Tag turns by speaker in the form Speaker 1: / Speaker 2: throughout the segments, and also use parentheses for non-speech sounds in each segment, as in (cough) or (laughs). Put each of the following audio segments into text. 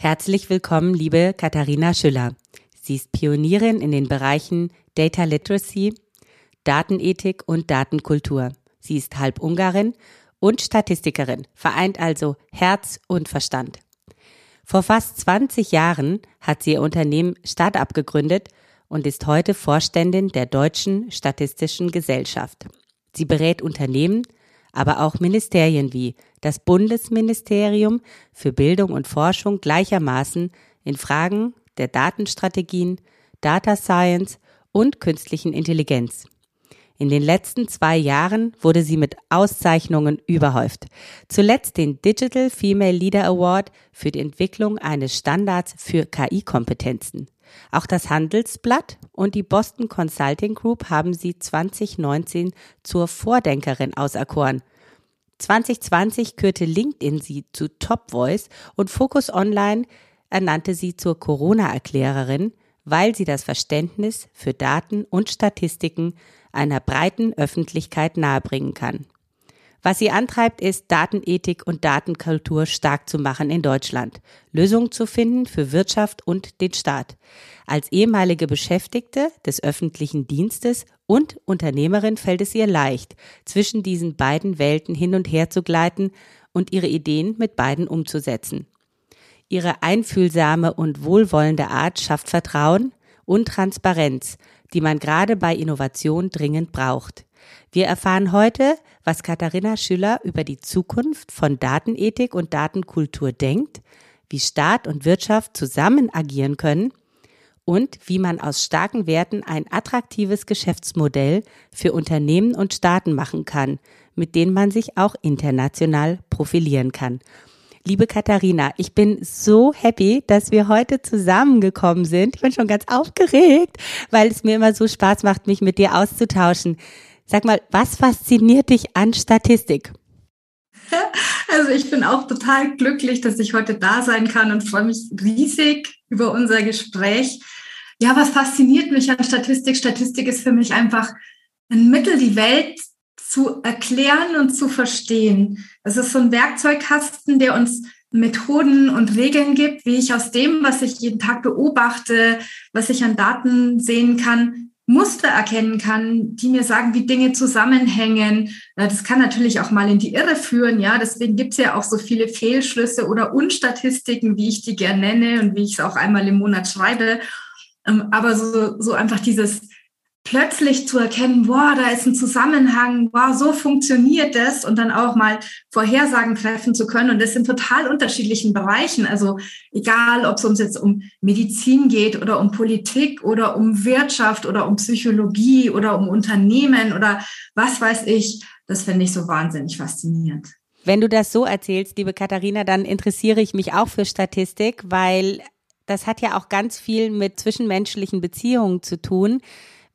Speaker 1: Herzlich willkommen, liebe Katharina Schüller. Sie ist Pionierin in den Bereichen Data Literacy, Datenethik und Datenkultur. Sie ist halb Ungarin und Statistikerin, vereint also Herz und Verstand. Vor fast 20 Jahren hat sie ihr Unternehmen Startup gegründet und ist heute Vorständin der Deutschen Statistischen Gesellschaft. Sie berät Unternehmen, aber auch Ministerien wie das Bundesministerium für Bildung und Forschung gleichermaßen in Fragen der Datenstrategien, Data Science und künstlichen Intelligenz. In den letzten zwei Jahren wurde sie mit Auszeichnungen überhäuft. Zuletzt den Digital Female Leader Award für die Entwicklung eines Standards für KI-Kompetenzen. Auch das Handelsblatt und die Boston Consulting Group haben sie 2019 zur Vordenkerin auserkoren. 2020 kürte LinkedIn sie zu Top Voice und Focus Online ernannte sie zur Corona-Erklärerin, weil sie das Verständnis für Daten und Statistiken einer breiten Öffentlichkeit nahebringen kann. Was sie antreibt, ist, Datenethik und Datenkultur stark zu machen in Deutschland, Lösungen zu finden für Wirtschaft und den Staat. Als ehemalige Beschäftigte des öffentlichen Dienstes und Unternehmerin fällt es ihr leicht, zwischen diesen beiden Welten hin und her zu gleiten und ihre Ideen mit beiden umzusetzen. Ihre einfühlsame und wohlwollende Art schafft Vertrauen und Transparenz, die man gerade bei Innovation dringend braucht. Wir erfahren heute, was Katharina Schüller über die Zukunft von Datenethik und Datenkultur denkt, wie Staat und Wirtschaft zusammen agieren können und wie man aus starken Werten ein attraktives Geschäftsmodell für Unternehmen und Staaten machen kann, mit denen man sich auch international profilieren kann. Liebe Katharina, ich bin so happy, dass wir heute zusammengekommen sind. Ich bin schon ganz aufgeregt, weil es mir immer so Spaß macht, mich mit dir auszutauschen. Sag mal, was fasziniert dich an Statistik? (laughs)
Speaker 2: Also ich bin auch total glücklich, dass ich heute da sein kann und freue mich riesig über unser Gespräch. Ja, was fasziniert mich an Statistik? Statistik ist für mich einfach ein Mittel, die Welt zu erklären und zu verstehen. Es ist so ein Werkzeugkasten, der uns Methoden und Regeln gibt, wie ich aus dem, was ich jeden Tag beobachte, was ich an Daten sehen kann, Muster erkennen kann, die mir sagen, wie Dinge zusammenhängen. Das kann natürlich auch mal in die Irre führen, ja. Deswegen gibt es ja auch so viele Fehlschlüsse oder Unstatistiken, wie ich die gern nenne und wie ich es auch einmal im Monat schreibe. Ähm, aber so, so einfach dieses plötzlich zu erkennen, boah, da ist ein Zusammenhang, boah, so funktioniert das und dann auch mal Vorhersagen treffen zu können. Und das in total unterschiedlichen Bereichen. Also egal, ob es uns jetzt um Medizin geht oder um Politik oder um Wirtschaft oder um Psychologie oder um Unternehmen oder was weiß ich, das finde ich so wahnsinnig faszinierend.
Speaker 1: Wenn du das so erzählst, liebe Katharina, dann interessiere ich mich auch für Statistik, weil das hat ja auch ganz viel mit zwischenmenschlichen Beziehungen zu tun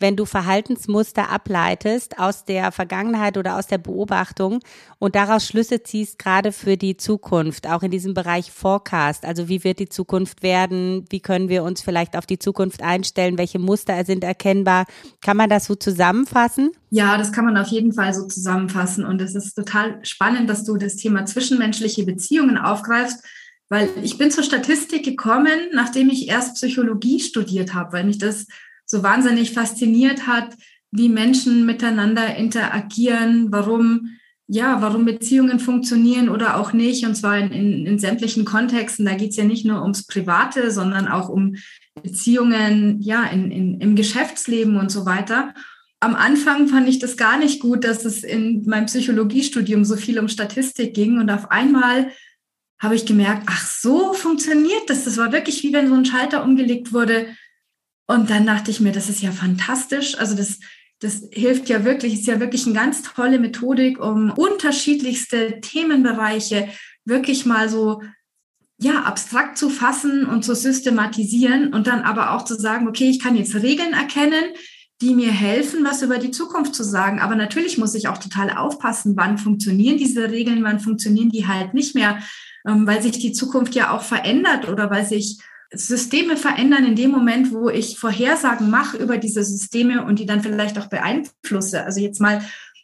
Speaker 1: wenn du Verhaltensmuster ableitest aus der Vergangenheit oder aus der Beobachtung und daraus Schlüsse ziehst, gerade für die Zukunft, auch in diesem Bereich Forecast. Also wie wird die Zukunft werden? Wie können wir uns vielleicht auf die Zukunft einstellen? Welche Muster sind erkennbar? Kann man das so zusammenfassen?
Speaker 2: Ja, das kann man auf jeden Fall so zusammenfassen. Und es ist total spannend, dass du das Thema zwischenmenschliche Beziehungen aufgreifst weil ich bin zur Statistik gekommen, nachdem ich erst Psychologie studiert habe, weil mich das so wahnsinnig fasziniert hat, wie Menschen miteinander interagieren, warum ja, warum Beziehungen funktionieren oder auch nicht, und zwar in, in, in sämtlichen Kontexten. Da geht es ja nicht nur ums Private, sondern auch um Beziehungen, ja, in, in, im Geschäftsleben und so weiter. Am Anfang fand ich das gar nicht gut, dass es in meinem Psychologiestudium so viel um Statistik ging. Und auf einmal habe ich gemerkt, ach, so funktioniert das. Das war wirklich wie wenn so ein Schalter umgelegt wurde. Und dann dachte ich mir, das ist ja fantastisch. Also das, das hilft ja wirklich, ist ja wirklich eine ganz tolle Methodik, um unterschiedlichste Themenbereiche wirklich mal so ja, abstrakt zu fassen und zu systematisieren und dann aber auch zu sagen, okay, ich kann jetzt Regeln erkennen, die mir helfen, was über die Zukunft zu sagen. Aber natürlich muss ich auch total aufpassen, wann funktionieren diese Regeln, wann funktionieren die halt nicht mehr, ähm, weil sich die Zukunft ja auch verändert oder weil sich Systeme verändern in dem Moment, wo ich Vorhersagen mache über diese Systeme und die dann vielleicht auch beeinflusse. Also jetzt mal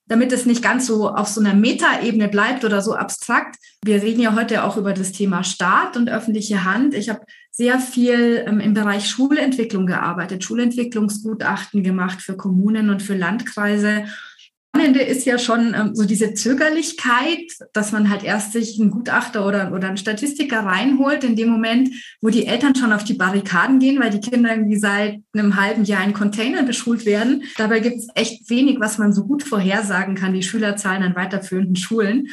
Speaker 2: damit es nicht ganz so auf so einer Metaebene bleibt oder so abstrakt. Wir reden ja heute auch über das Thema Staat und öffentliche Hand. Ich habe sehr viel ähm, im Bereich Schulentwicklung gearbeitet, Schulentwicklungsgutachten gemacht für Kommunen und für Landkreise Spannende ist ja schon ähm, so diese Zögerlichkeit, dass man halt erst sich einen Gutachter oder, oder einen Statistiker reinholt, in dem Moment, wo die Eltern schon auf die Barrikaden gehen, weil die Kinder irgendwie seit einem halben Jahr in Containern beschult werden. Dabei gibt es echt wenig, was man so gut vorhersagen kann, die Schülerzahlen an weiterführenden Schulen.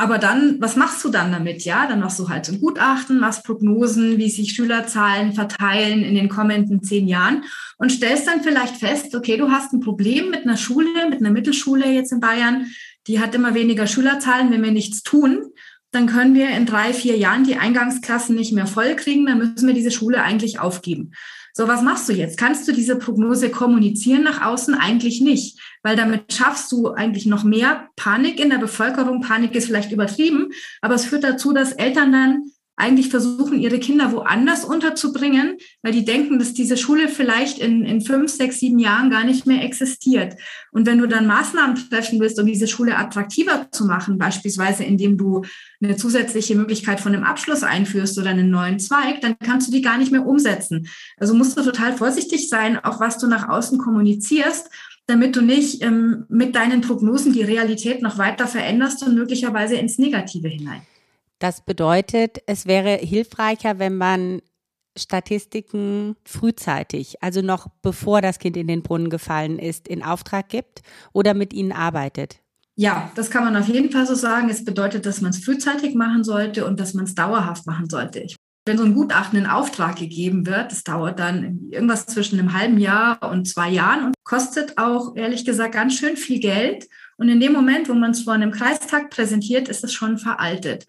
Speaker 2: Aber dann, was machst du dann damit? Ja, dann machst du halt ein Gutachten, machst Prognosen, wie sich Schülerzahlen verteilen in den kommenden zehn Jahren und stellst dann vielleicht fest, okay, du hast ein Problem mit einer Schule, mit einer Mittelschule jetzt in Bayern, die hat immer weniger Schülerzahlen, wenn wir nichts tun. Dann können wir in drei, vier Jahren die Eingangsklassen nicht mehr voll kriegen, dann müssen wir diese Schule eigentlich aufgeben. So, was machst du jetzt? Kannst du diese Prognose kommunizieren nach außen? Eigentlich nicht, weil damit schaffst du eigentlich noch mehr Panik in der Bevölkerung. Panik ist vielleicht übertrieben, aber es führt dazu, dass Eltern dann eigentlich versuchen, ihre Kinder woanders unterzubringen, weil die denken, dass diese Schule vielleicht in, in fünf, sechs, sieben Jahren gar nicht mehr existiert. Und wenn du dann Maßnahmen treffen willst, um diese Schule attraktiver zu machen, beispielsweise indem du eine zusätzliche Möglichkeit von einem Abschluss einführst oder einen neuen Zweig, dann kannst du die gar nicht mehr umsetzen. Also musst du total vorsichtig sein, auch was du nach außen kommunizierst damit du nicht ähm, mit deinen Prognosen die Realität noch weiter veränderst und möglicherweise ins Negative hinein.
Speaker 1: Das bedeutet, es wäre hilfreicher, wenn man Statistiken frühzeitig, also noch bevor das Kind in den Brunnen gefallen ist, in Auftrag gibt oder mit ihnen arbeitet.
Speaker 2: Ja, das kann man auf jeden Fall so sagen. Es bedeutet, dass man es frühzeitig machen sollte und dass man es dauerhaft machen sollte. Wenn so ein Gutachten in Auftrag gegeben wird, das dauert dann irgendwas zwischen einem halben Jahr und zwei Jahren und kostet auch, ehrlich gesagt, ganz schön viel Geld. Und in dem Moment, wo man es vor einem Kreistag präsentiert, ist es schon veraltet.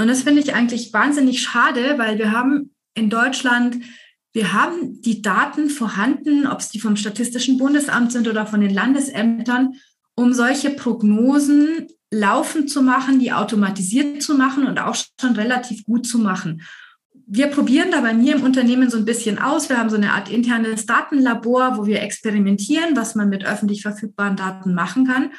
Speaker 2: Und das finde ich eigentlich wahnsinnig schade, weil wir haben in Deutschland, wir haben die Daten vorhanden, ob es die vom Statistischen Bundesamt sind oder von den Landesämtern, um solche Prognosen laufend zu machen, die automatisiert zu machen und auch schon relativ gut zu machen. Wir probieren da bei mir im Unternehmen so ein bisschen aus. Wir haben so eine Art internes Datenlabor, wo wir experimentieren, was man mit öffentlich verfügbaren Daten machen kann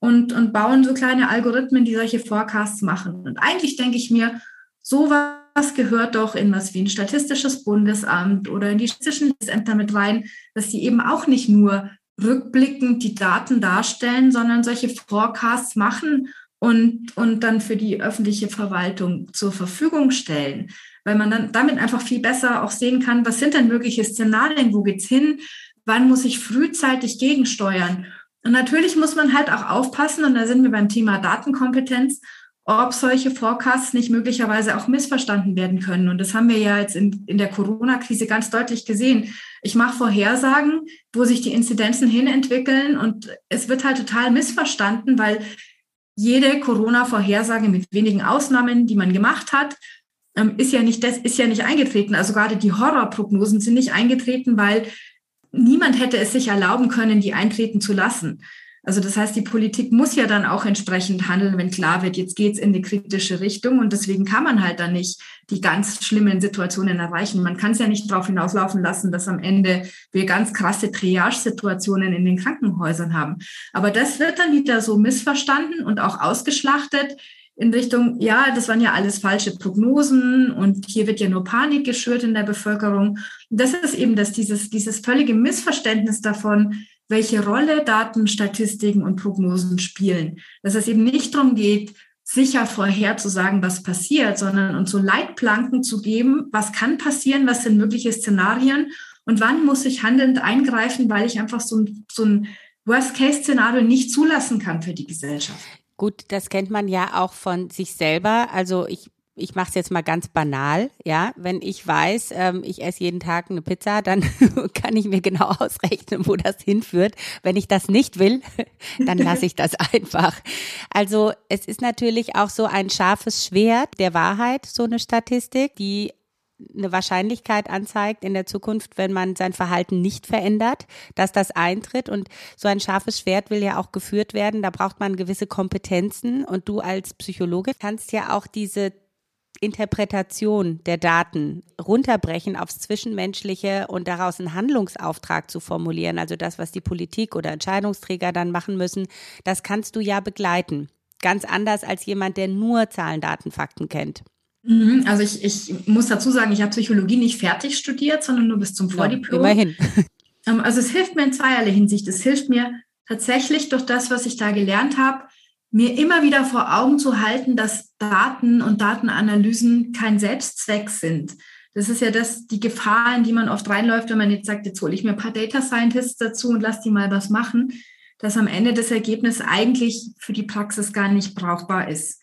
Speaker 2: und, und bauen so kleine Algorithmen, die solche Forecasts machen. Und eigentlich denke ich mir, sowas gehört doch in was wie ein statistisches Bundesamt oder in die statistischen mit rein, dass sie eben auch nicht nur rückblickend die Daten darstellen, sondern solche Forecasts machen und, und dann für die öffentliche Verwaltung zur Verfügung stellen. Weil man dann damit einfach viel besser auch sehen kann, was sind denn mögliche Szenarien, wo geht's hin, wann muss ich frühzeitig gegensteuern. Und natürlich muss man halt auch aufpassen, und da sind wir beim Thema Datenkompetenz, ob solche Forecasts nicht möglicherweise auch missverstanden werden können. Und das haben wir ja jetzt in, in der Corona-Krise ganz deutlich gesehen. Ich mache Vorhersagen, wo sich die Inzidenzen hinentwickeln und es wird halt total missverstanden, weil jede Corona-Vorhersage mit wenigen Ausnahmen, die man gemacht hat, ähm, ist ja nicht, das ist ja nicht eingetreten. Also gerade die Horrorprognosen sind nicht eingetreten, weil niemand hätte es sich erlauben können, die eintreten zu lassen. Also das heißt, die Politik muss ja dann auch entsprechend handeln, wenn klar wird, jetzt geht's in die kritische Richtung und deswegen kann man halt dann nicht die ganz schlimmen Situationen erreichen. Man kann es ja nicht darauf hinauslaufen lassen, dass am Ende wir ganz krasse Triage-Situationen in den Krankenhäusern haben. Aber das wird dann wieder so missverstanden und auch ausgeschlachtet in Richtung, ja, das waren ja alles falsche Prognosen und hier wird ja nur Panik geschürt in der Bevölkerung. Und das ist eben das, dieses, dieses völlige Missverständnis davon, welche Rolle Daten, Statistiken und Prognosen spielen. Dass es eben nicht darum geht, sicher vorherzusagen, was passiert, sondern uns so Leitplanken zu geben, was kann passieren, was sind mögliche Szenarien und wann muss ich handelnd eingreifen, weil ich einfach so so ein Worst-Case-Szenario nicht zulassen kann für die Gesellschaft.
Speaker 1: Gut, das kennt man ja auch von sich selber. Also ich ich mache es jetzt mal ganz banal, ja. Wenn ich weiß, ähm, ich esse jeden Tag eine Pizza, dann (laughs) kann ich mir genau ausrechnen, wo das hinführt. Wenn ich das nicht will, (laughs) dann lasse ich das einfach. Also es ist natürlich auch so ein scharfes Schwert der Wahrheit, so eine Statistik, die eine Wahrscheinlichkeit anzeigt in der Zukunft, wenn man sein Verhalten nicht verändert, dass das eintritt. Und so ein scharfes Schwert will ja auch geführt werden. Da braucht man gewisse Kompetenzen. Und du als Psychologe kannst ja auch diese Interpretation der Daten runterbrechen aufs Zwischenmenschliche und daraus einen Handlungsauftrag zu formulieren, also das, was die Politik oder Entscheidungsträger dann machen müssen, das kannst du ja begleiten. Ganz anders als jemand, der nur Zahlen, Daten, Fakten kennt.
Speaker 2: Mhm, also ich, ich muss dazu sagen, ich habe Psychologie nicht fertig studiert, sondern nur bis zum Vordiplom.
Speaker 1: Ja, immerhin. (laughs)
Speaker 2: Ähm, also es hilft mir in zweierlei Hinsicht. Es hilft mir tatsächlich durch das, was ich da gelernt habe, mir immer wieder vor Augen zu halten, dass Daten und Datenanalysen kein Selbstzweck sind. Das ist ja das, die Gefahr, in die man oft reinläuft, wenn man jetzt sagt, jetzt hole ich mir ein paar Data Scientists dazu und lass die mal was machen, dass am Ende das Ergebnis eigentlich für die Praxis gar nicht brauchbar ist.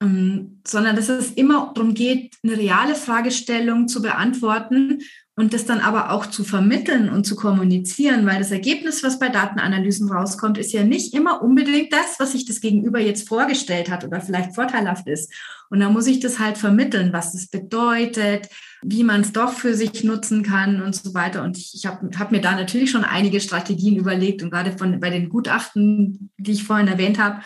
Speaker 2: Ähm, sondern dass es immer darum geht, eine reale Fragestellung zu beantworten und das dann aber auch zu vermitteln und zu kommunizieren, weil das Ergebnis, was bei Datenanalysen rauskommt, ist ja nicht immer unbedingt das, was sich das Gegenüber jetzt vorgestellt hat oder vielleicht vorteilhaft ist. Und da muss ich das halt vermitteln, was das bedeutet, wie man es doch für sich nutzen kann und so weiter. Und ich, ich habe hab mir da natürlich schon einige Strategien überlegt und gerade von bei den Gutachten, die ich vorhin erwähnt habe,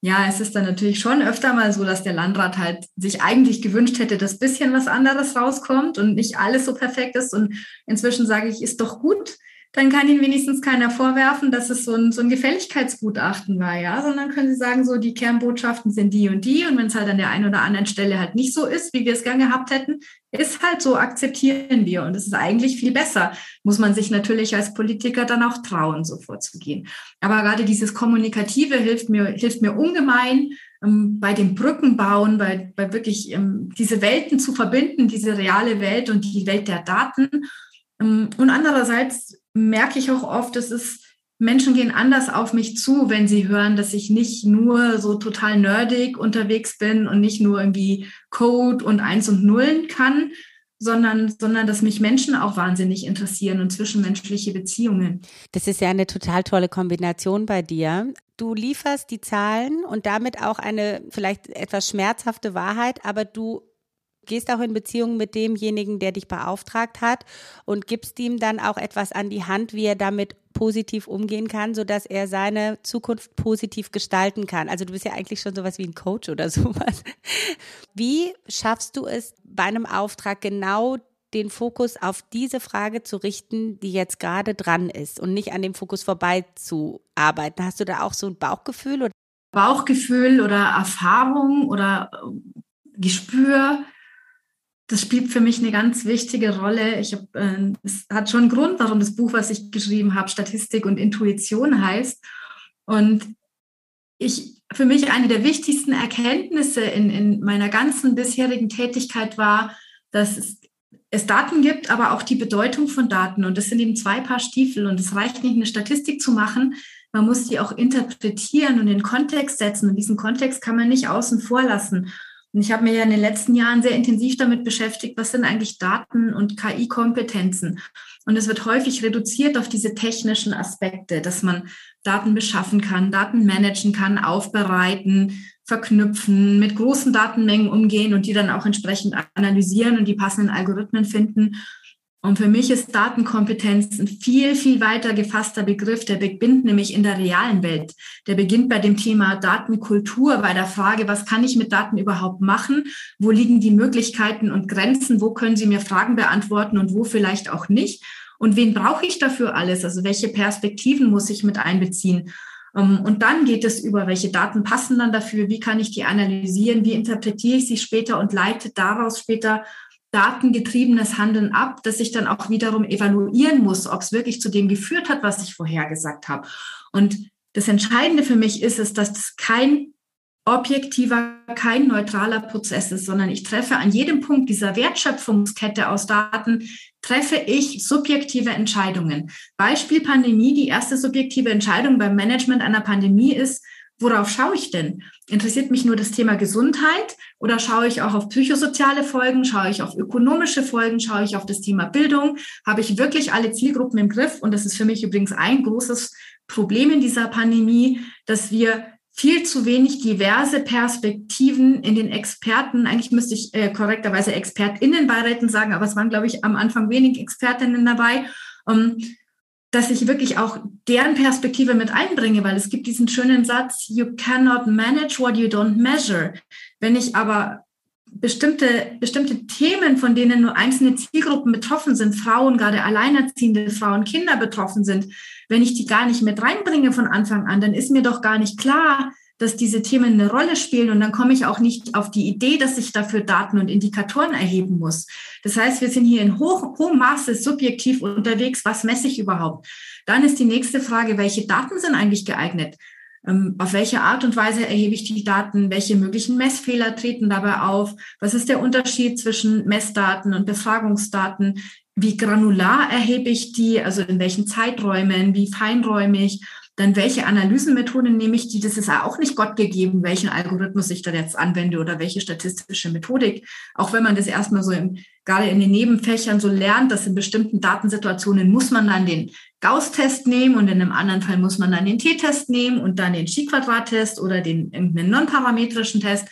Speaker 2: ja, es ist dann natürlich schon öfter mal so, dass der Landrat halt sich eigentlich gewünscht hätte, dass bisschen was anderes rauskommt und nicht alles so perfekt ist. Und inzwischen sage ich, ist doch gut, dann kann Ihnen wenigstens keiner vorwerfen, dass es so ein, so ein Gefälligkeitsgutachten war, ja, sondern können Sie sagen, so die Kernbotschaften sind die und die und wenn es halt an der einen oder anderen Stelle halt nicht so ist, wie wir es gern gehabt hätten, ist halt so, akzeptieren wir und es ist eigentlich viel besser. Muss man sich natürlich als Politiker dann auch trauen, so vorzugehen. Aber gerade dieses Kommunikative hilft mir, hilft mir ungemein, ähm, bei dem Brückenbauen, bei, bei wirklich ähm, diese Welten zu verbinden, diese reale Welt und die Welt der Daten. Ähm, und andererseits merke ich auch oft, dass es Menschen gehen anders auf mich zu, wenn sie hören, dass ich nicht nur so total nerdig unterwegs bin und nicht nur irgendwie Code und Eins und Nullen kann, sondern, sondern dass mich Menschen auch wahnsinnig interessieren und zwischenmenschliche Beziehungen.
Speaker 1: Das ist ja eine total tolle Kombination bei dir. Du lieferst die Zahlen und damit auch eine vielleicht etwas schmerzhafte Wahrheit, aber du gehst auch in Beziehung mit demjenigen, der dich beauftragt hat und gibst ihm dann auch etwas an die Hand, wie er damit positiv umgehen kann, sodass er seine Zukunft positiv gestalten kann. Also du bist ja eigentlich schon sowas wie ein Coach oder (laughs) sowas. Wie schaffst du es bei einem Auftrag genau den Fokus auf diese Frage zu richten, die jetzt gerade dran ist und nicht an dem Fokus vorbei zu arbeiten? Hast du da auch so ein Bauchgefühl? Oder?
Speaker 2: Bauchgefühl oder Erfahrung oder Gespür das spielt für mich eine ganz wichtige Rolle. Ich hab, äh, es hat schon einen Grund, warum das Buch, was ich geschrieben habe, Statistik und Intuition heißt. Und ich, für mich eine der wichtigsten Erkenntnisse in, in meiner ganzen bisherigen Tätigkeit war, dass es, es Daten gibt, aber auch die Bedeutung von Daten. Und das sind eben zwei Paar Stiefel. Und es reicht nicht, eine Statistik zu machen. Man muss die auch interpretieren und in den Kontext setzen. Und diesen Kontext kann man nicht außen vor lassen. Und ich habe mir ja in den letzten Jahren sehr intensiv damit beschäftigt, was sind eigentlich Daten- und KI-Kompetenzen. Und es wird häufig reduziert auf diese technischen Aspekte, dass man Daten beschaffen kann, Daten managen kann, aufbereiten, verknüpfen, mit großen Datenmengen umgehen und die dann auch entsprechend analysieren und die passenden Algorithmen finden. Und für mich ist Datenkompetenz ein viel, viel weiter gefasster Begriff. Der beginnt nämlich in der realen Welt. Der beginnt bei dem Thema Datenkultur, bei der Frage, was kann ich mit Daten überhaupt machen? Wo liegen die Möglichkeiten und Grenzen? Wo können Sie mir Fragen beantworten und wo vielleicht auch nicht? Und wen brauche ich dafür alles? Also welche Perspektiven muss ich mit einbeziehen? Ähm, und dann geht es über, welche Daten passen dann dafür? Wie kann ich die analysieren? Wie interpretiere ich sie später und leite daraus später datengetriebenes Handeln ab, das ich dann auch wiederum evaluieren muss, ob es wirklich zu dem geführt hat, was ich vorher gesagt habe. Und das Entscheidende für mich ist es, dass das kein objektiver, kein neutraler Prozess ist, sondern ich treffe an jedem Punkt dieser Wertschöpfungskette aus Daten, treffe ich subjektive Entscheidungen. Beispiel Pandemie, die erste subjektive Entscheidung beim Management einer Pandemie ist, worauf schaue ich denn? Interessiert mich nur das Thema Gesundheit oder schaue ich auch auf psychosoziale Folgen, schaue ich auf ökonomische Folgen, schaue ich auf das Thema Bildung? Habe ich wirklich alle Zielgruppen im Griff? Und das ist für mich übrigens ein großes Problem in dieser Pandemie, dass wir viel zu wenig diverse Perspektiven in den Experten, eigentlich müsste ich äh, korrekterweise ExpertInnenbeiräten sagen, aber es waren, glaube ich, am Anfang wenig Expertinnen dabei. Um, ähm, dass ich wirklich auch deren Perspektive mit einbringe, weil es gibt diesen schönen Satz, you cannot manage what you don't measure. Wenn ich aber bestimmte, bestimmte Themen, von denen nur einzelne Zielgruppen betroffen sind, Frauen, gerade alleinerziehende Frauen, Kinder betroffen sind, wenn ich die gar nicht mit reinbringe von Anfang an, dann ist mir doch gar nicht klar, dass diese Themen eine Rolle spielen und dann komme ich auch nicht auf die Idee, dass ich dafür Daten und Indikatoren erheben muss. Das heißt, wir sind hier in hoch, hohem Maße subjektiv unterwegs. Was messe ich überhaupt? Dann ist die nächste Frage, welche Daten sind eigentlich geeignet? Ähm, auf welche Art und Weise erhebe ich die Daten? Welche möglichen Messfehler treten dabei auf? Was ist der Unterschied zwischen Messdaten und Befragungsdaten? Wie granular erhebe ich die? Also in welchen Zeiträumen? Wie feinräumig? Dann welche Analysenmethoden nehme ich die? Das ist ja auch nicht Gott gegeben, welchen Algorithmus ich da jetzt anwende oder welche statistische Methodik. Auch wenn man das erstmal so im, gerade in den Nebenfächern so lernt, dass in bestimmten Datensituationen muss man dann den Gauss-Test nehmen und in einem anderen Fall muss man dann den T-Test nehmen und dann den Chi-Quadrat-Test oder den irgendeinen non-parametrischen Test.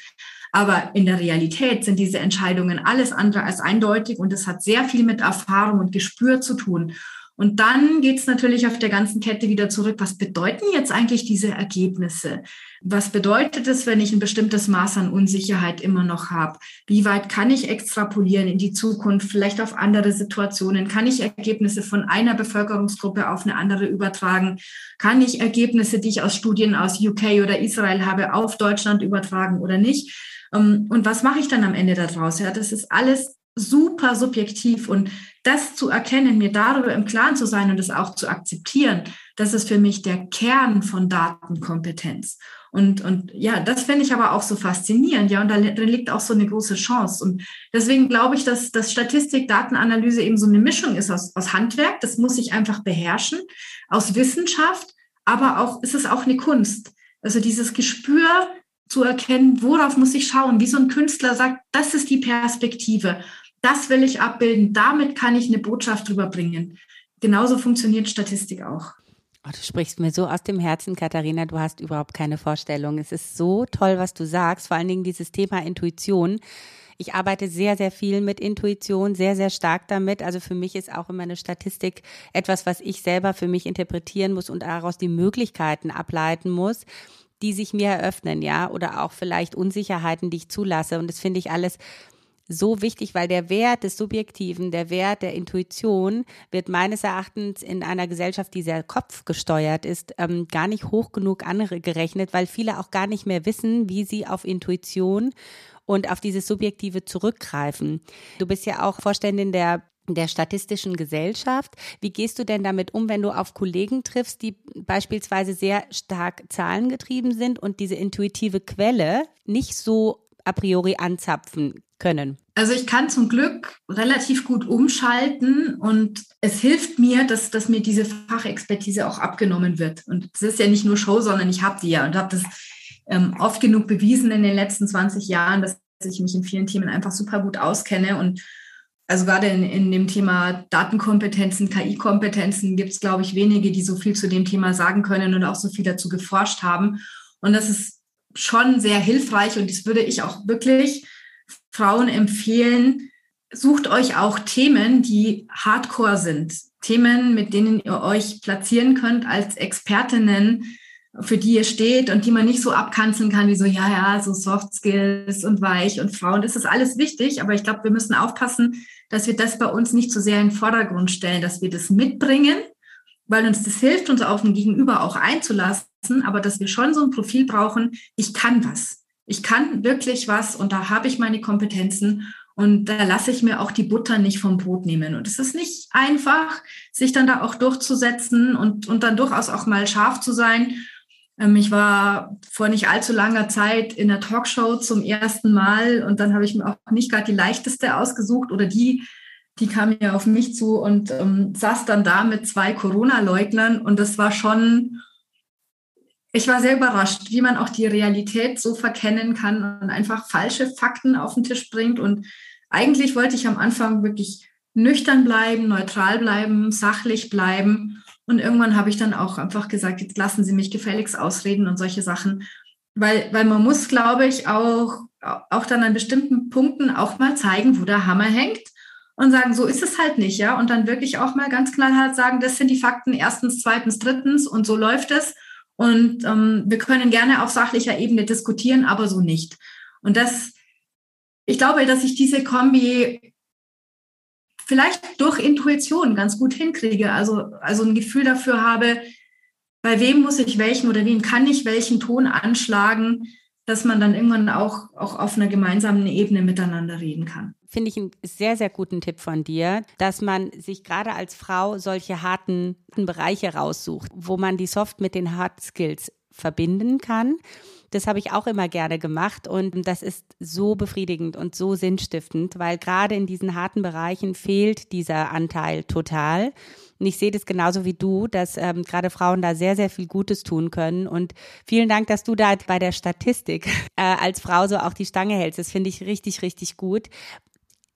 Speaker 2: Aber in der Realität sind diese Entscheidungen alles andere als eindeutig und es hat sehr viel mit Erfahrung und Gespür zu tun. Und dann geht es natürlich auf der ganzen Kette wieder zurück. Was bedeuten jetzt eigentlich diese Ergebnisse? Was bedeutet es, wenn ich ein bestimmtes Maß an Unsicherheit immer noch habe? Wie weit kann ich extrapolieren in die Zukunft, vielleicht auf andere Situationen? Kann ich Ergebnisse von einer Bevölkerungsgruppe auf eine andere übertragen? Kann ich Ergebnisse, die ich aus Studien aus UK oder Israel habe, auf Deutschland übertragen oder nicht? Ähm, und was mache ich dann am Ende daraus? Ja, das ist alles super subjektiv und das zu erkennen, mir darüber im Klaren zu sein und es auch zu akzeptieren, das ist für mich der Kern von Datenkompetenz. Und, und ja, das finde ich aber auch so faszinierend, ja, und da drin liegt auch so eine große Chance. Und deswegen glaube ich, dass, dass Statistik, Datenanalyse eben so eine Mischung ist aus, aus Handwerk, das muss ich einfach beherrschen, aus Wissenschaft, aber auch, ist es auch eine Kunst. Also dieses Gespür zu erkennen, worauf muss ich schauen, wie so ein Künstler sagt, das ist die Perspektive das will ich abbilden, damit kann ich eine Botschaft drüber bringen. Genauso funktioniert Statistik auch.
Speaker 1: Oh, du sprichst mir so aus dem Herzen, Katharina, du hast überhaupt keine Vorstellung. Es ist so toll, was du sagst, vor allen Dingen dieses Thema Intuition. Ich arbeite sehr, sehr viel mit Intuition, sehr, sehr stark damit. Also für mich ist auch immer eine Statistik etwas, was ich selber für mich interpretieren muss und daraus die Möglichkeiten ableiten muss, die sich mir eröffnen, ja, oder auch vielleicht Unsicherheiten, die ich zulasse. Und das finde ich alles so wichtig, weil der Wert des Subjektiven, der Wert der Intuition wird meines Erachtens in einer Gesellschaft, die sehr kopfgesteuert ist, ähm, gar nicht hoch genug angerechnet, weil viele auch gar nicht mehr wissen, wie sie auf Intuition und auf dieses Subjektive zurückgreifen. Du bist ja auch Vorständin der der statistischen Gesellschaft. Wie gehst du denn damit um, wenn du auf Kollegen triffst, die beispielsweise sehr stark zahlengetrieben sind und diese intuitive Quelle nicht so a priori anzapfen können?
Speaker 2: Also ich kann zum Glück relativ gut umschalten und es hilft mir, dass, dass mir diese Fachexpertise auch abgenommen wird. Und es ist ja nicht nur Show, sondern ich habe die ja und habe das ähm, oft genug bewiesen in den letzten 20 Jahren, dass ich mich in vielen Themen einfach super gut auskenne und also gerade in, in dem Thema Datenkompetenzen, KI-Kompetenzen gibt es, glaube ich, wenige, die so viel zu dem Thema sagen können und auch so viel dazu geforscht haben. Und das ist schon sehr hilfreich und das würde ich auch wirklich Frauen empfehlen, sucht euch auch Themen, die hardcore sind. Themen, mit denen ihr euch platzieren könnt als Expertinnen, für die ihr steht und die man nicht so abkanzeln kann, wie so, ja, ja, so Soft Skills und weich und Frauen. Das ist alles wichtig, aber ich glaube, wir müssen aufpassen, dass wir das bei uns nicht so sehr in den Vordergrund stellen, dass wir das mitbringen, weil uns das hilft, uns auf ein Gegenüber auch einzulassen, aber dass wir schon so ein Profil brauchen, ich kann was. Ich kann wirklich was und da habe ich meine Kompetenzen und da lasse ich mir auch die Butter nicht vom Brot nehmen. Und es ist nicht einfach, sich dann da auch durchzusetzen und, und dann durchaus auch mal scharf zu sein. Ähm, ich war vor nicht allzu langer Zeit in der Talkshow zum ersten Mal und dann habe ich mir auch nicht gerade die leichteste ausgesucht oder die, die kam ja auf mich zu und ähm, saß dann da mit zwei Corona-Leugnern und das war schon, ich war sehr überrascht, wie man auch die Realität so verkennen kann und einfach falsche Fakten auf den Tisch bringt. Und eigentlich wollte ich am Anfang wirklich nüchtern bleiben, neutral bleiben, sachlich bleiben. Und irgendwann habe ich dann auch einfach gesagt, jetzt lassen Sie mich gefälligst ausreden und solche Sachen. Weil, weil man muss, glaube ich, auch, auch dann an bestimmten Punkten auch mal zeigen, wo der Hammer hängt und sagen, so ist es halt nicht, ja. Und dann wirklich auch mal ganz knallhart sagen, das sind die Fakten erstens, zweitens, drittens und so läuft es. Und ähm, wir können gerne auf sachlicher Ebene diskutieren, aber so nicht. Und das, ich glaube, dass ich diese Kombi vielleicht durch Intuition ganz gut hinkriege. Also, also ein Gefühl dafür habe, bei wem muss ich welchen oder wem kann ich welchen Ton anschlagen, dass man dann irgendwann auch, auch auf einer gemeinsamen Ebene miteinander reden kann.
Speaker 1: Finde ich einen sehr, sehr guten Tipp von dir, dass man sich gerade als Frau solche harten Bereiche raussucht, wo man die Soft mit den Hard Skills verbinden kann. Das habe ich auch immer gerne gemacht und das ist so befriedigend und so sinnstiftend, weil gerade in diesen harten Bereichen fehlt dieser Anteil total. Und ich sehe das genauso wie du, dass ähm, gerade Frauen da sehr, sehr viel Gutes tun können. Und vielen Dank, dass du da bei der Statistik äh, als Frau so auch die Stange hältst. Das finde ich richtig, richtig gut.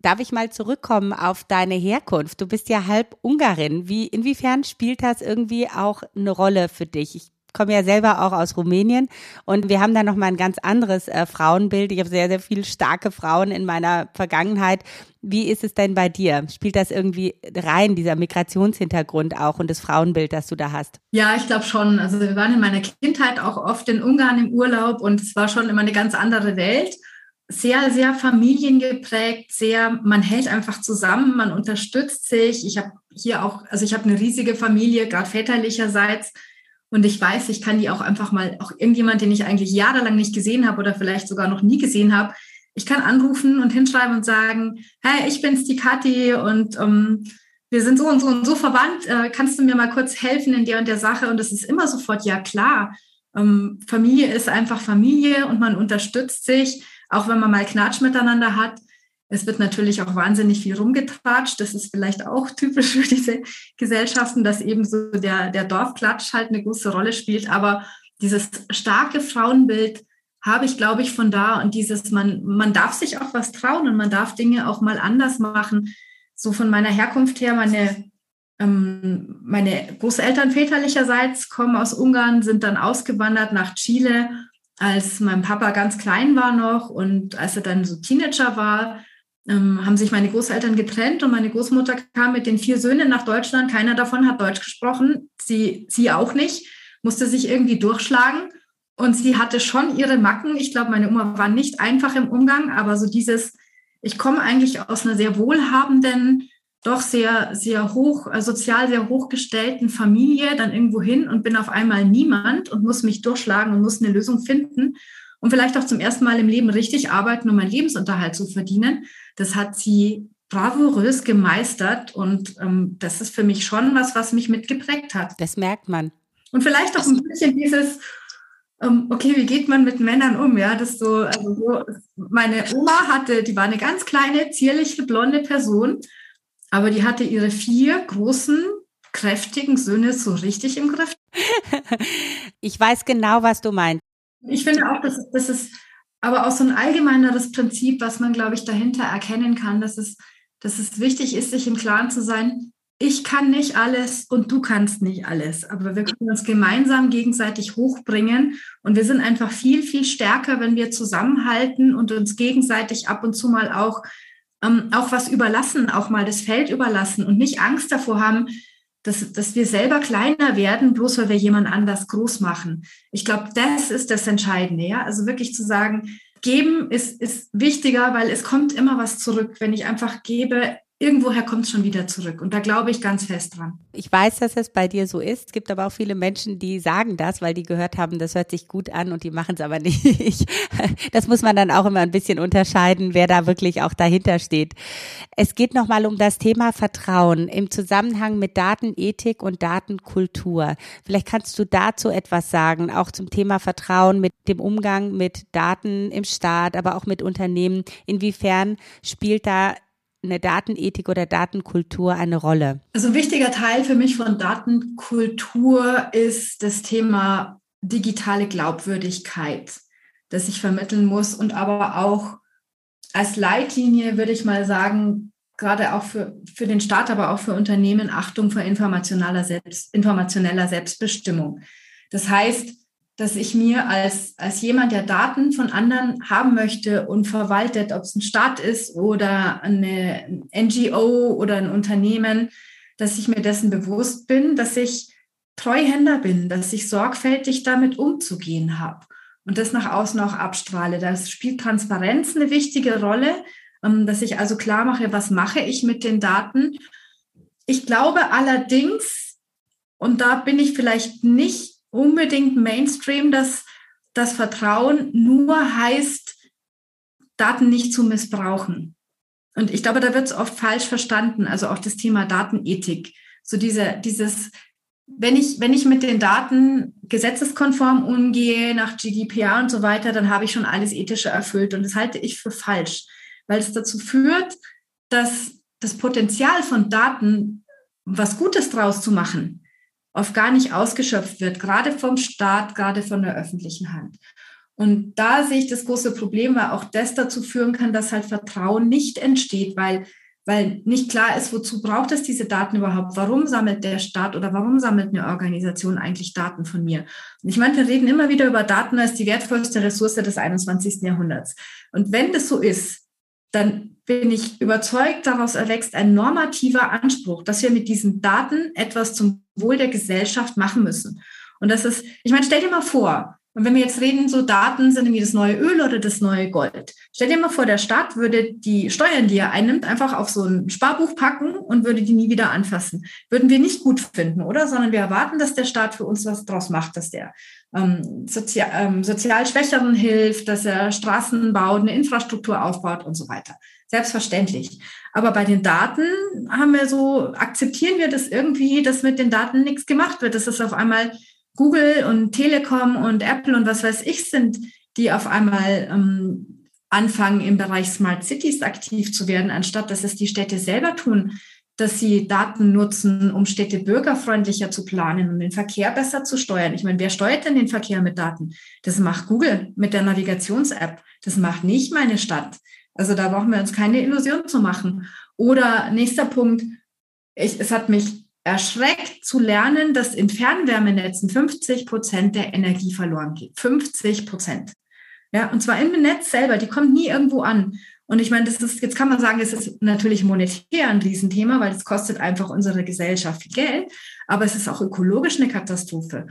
Speaker 1: Darf ich mal zurückkommen auf deine Herkunft? Du bist ja halb Ungarin. Wie, inwiefern spielt das irgendwie auch eine Rolle für dich? Ich komme ja selber auch aus Rumänien und wir haben da noch mal ein ganz anderes äh, Frauenbild. Ich habe sehr, sehr viele starke Frauen in meiner Vergangenheit. Wie ist es denn bei dir? Spielt das irgendwie rein, dieser Migrationshintergrund auch und das Frauenbild, das du da hast?
Speaker 2: Ja, ich glaube schon. Also wir waren in meiner Kindheit auch oft in Ungarn im Urlaub und es war schon immer eine ganz andere Welt. Sehr, sehr familiengeprägt, sehr, man hält einfach zusammen, man unterstützt sich. Ich habe hier auch, also ich habe eine riesige Familie, gerade väterlicherseits und ich weiß, ich kann die auch einfach mal, auch irgendjemand, den ich eigentlich jahrelang nicht gesehen habe oder vielleicht sogar noch nie gesehen habe, ich kann anrufen und hinschreiben und sagen, hey, ich bin's, die Kathi und ähm, wir sind so und so und so verwandt. Äh, kannst du mir mal kurz helfen in der und der Sache? Und es ist immer sofort, ja klar. Ähm, Familie ist einfach Familie und man unterstützt sich, auch wenn man mal Knatsch miteinander hat. Es wird natürlich auch wahnsinnig viel rumgetratscht. Das ist vielleicht auch typisch für diese Gesellschaften, dass eben so der, der Dorfklatsch halt eine große Rolle spielt. Aber dieses starke Frauenbild habe ich, glaube ich, von da und dieses, man, man darf sich auch was trauen und man darf Dinge auch mal anders machen. So von meiner Herkunft her, meine, ähm, meine Großeltern väterlicherseits kommen aus Ungarn, sind dann ausgewandert nach Chile, als mein Papa ganz klein war noch und als er dann so Teenager war, ähm, haben sich meine Großeltern getrennt und meine Großmutter kam mit den vier Söhnen nach Deutschland. Keiner davon hat Deutsch gesprochen, sie, sie auch nicht, musste sich irgendwie durchschlagen. Und sie hatte schon ihre Macken. Ich glaube, meine Oma war nicht einfach im Umgang, aber so dieses, ich komme eigentlich aus einer sehr wohlhabenden, doch sehr, sehr hoch, äh, sozial sehr hochgestellten Familie dann irgendwo hin und bin auf einmal niemand und muss mich durchschlagen und muss eine Lösung finden und vielleicht auch zum ersten Mal im Leben richtig arbeiten, um meinen Lebensunterhalt zu verdienen. Das hat sie bravourös gemeistert und ähm, das ist für mich schon was, was mich mitgeprägt hat.
Speaker 1: Das merkt man.
Speaker 2: Und vielleicht auch ein bisschen dieses, ähm, okay, wie geht man mit Männern um? Ja, das so, also so, meine Oma hatte, die war eine ganz kleine, zierliche, blonde Person, aber die hatte ihre vier großen, kräftigen Söhne so richtig im Griff. (laughs)
Speaker 1: ich weiß genau, was du meinst.
Speaker 2: Ich finde auch, dass das ist aber auch so ein allgemeineres Prinzip, was man, glaube ich, dahinter erkennen kann, dass es, dass es wichtig ist, sich im Klaren zu sein, ich kann nicht alles und du kannst nicht alles, aber wir können uns gemeinsam gegenseitig hochbringen und wir sind einfach viel, viel stärker, wenn wir zusammenhalten und uns gegenseitig ab und zu mal auch, ähm, auch was überlassen, auch mal das Feld überlassen und nicht Angst davor haben, dass, dass wir selber kleiner werden, bloß weil wir jemand anders groß machen. Ich glaube, das ist das Entscheidende, ja. Also wirklich zu sagen, geben ist, ist wichtiger, weil es kommt immer was zurück. Wenn ich einfach gebe, irgendwoher kommt es schon wieder zurück. Und da glaube ich ganz fest dran.
Speaker 1: Ich weiß, dass es bei dir so ist. Es gibt aber auch viele Menschen, die sagen das, weil die gehört haben, das hört sich gut an und die machen es aber (laughs) nicht. Das muss man dann auch immer ein bisschen unterscheiden, wer da wirklich auch dahinter steht. Es geht nochmal um das Thema Vertrauen im Zusammenhang mit Datenethik und Datenkultur. Vielleicht kannst du dazu etwas sagen, auch zum Thema Vertrauen mit dem Umgang mit Daten im Staat, aber auch mit Unternehmen. Inwiefern spielt da eine Datenethik oder Datenkultur eine Rolle?
Speaker 2: Also ein wichtiger Teil für mich von Datenkultur ist das Thema digitale Glaubwürdigkeit, das ich vermitteln muss und aber auch als Leitlinie würde ich mal sagen, gerade auch für, für den Staat, aber auch für Unternehmen Achtung vor informationeller, Selbst, informationeller Selbstbestimmung. Das heißt, dass ich mir als, als jemand, der Daten von anderen haben möchte und verwaltet, ob es ein Staat ist oder eine NGO oder ein Unternehmen, dass ich mir dessen bewusst bin, dass ich Treuhänder bin, dass ich sorgfältig damit umzugehen habe. und das nach außen auch abstrahle. Da spielt Transparenz eine wichtige Rolle, ähm, dass ich also klar mache, was mache ich mit den Daten. Ich glaube allerdings, und da bin ich vielleicht nicht unbedingt Mainstream, dass das Vertrauen nur heißt, Daten nicht zu missbrauchen. Und ich glaube, da wird es oft falsch verstanden. Also auch das Thema Datenethik. So diese, dieses, wenn ich, wenn ich mit den Daten gesetzeskonform umgehe, nach GDPR und so weiter, dann habe ich schon alles Ethische erfüllt. Und das halte ich für falsch, weil es dazu führt, dass das Potenzial von Daten, was Gutes draus zu machen, oft gar nicht ausgeschöpft wird, gerade vom Staat, gerade von der öffentlichen Hand. Und da sehe ich das große Problem, weil auch das dazu führen kann, dass halt Vertrauen nicht entsteht, weil, weil nicht klar ist, wozu braucht es diese Daten überhaupt? Warum sammelt der Staat oder warum sammelt eine Organisation eigentlich Daten von mir? Und ich meine, wir reden immer wieder über Daten als die wertvollste Ressource des 21. Jahrhunderts. Und wenn das so ist, dann bin ich überzeugt, daraus erwächst ein normativer Anspruch, dass wir mit diesen Daten etwas zum Wohl der Gesellschaft machen müssen. Und das ist, ich meine, stell dir mal vor, und wenn wir jetzt reden, so Daten sind irgendwie das neue Öl oder das neue Gold. Stell dir mal vor, der Staat würde die Steuern, die er einnimmt, einfach auf so ein Sparbuch packen und würde die nie wieder anfassen. Würden wir nicht gut finden, oder? Sondern wir erwarten, dass der Staat für uns was draus macht, dass der ähm, sozial, ähm, sozial Schwächeren hilft, dass er Straßen baut, eine Infrastruktur aufbaut und so weiter. Selbstverständlich. Aber bei den Daten haben wir so, akzeptieren wir das irgendwie, dass mit den Daten nichts gemacht wird. Das ist auf einmal Google und Telekom und Apple und was weiß ich sind, die auf einmal ähm, anfangen, im Bereich Smart Cities aktiv zu werden, anstatt dass es die Städte selber tun, dass sie Daten nutzen, um Städte bürgerfreundlicher zu planen und den Verkehr besser zu steuern. Ich meine, wer steuert denn den Verkehr mit Daten? Das macht Google mit der Navigations-App. Das macht nicht meine Stadt. Also da brauchen wir uns keine Illusion zu machen. Oder nächster Punkt, ich, es hat mich erschreckt zu lernen, dass in Fernwärmenetzen 50 Prozent der Energie verloren geht. 50 Prozent. Ja, und zwar im Netz selber, die kommt nie irgendwo an. Und ich meine, das ist, jetzt kann man sagen, es ist natürlich monetär ein Riesenthema, weil es kostet einfach unsere Gesellschaft viel Geld, aber es ist auch ökologisch eine Katastrophe.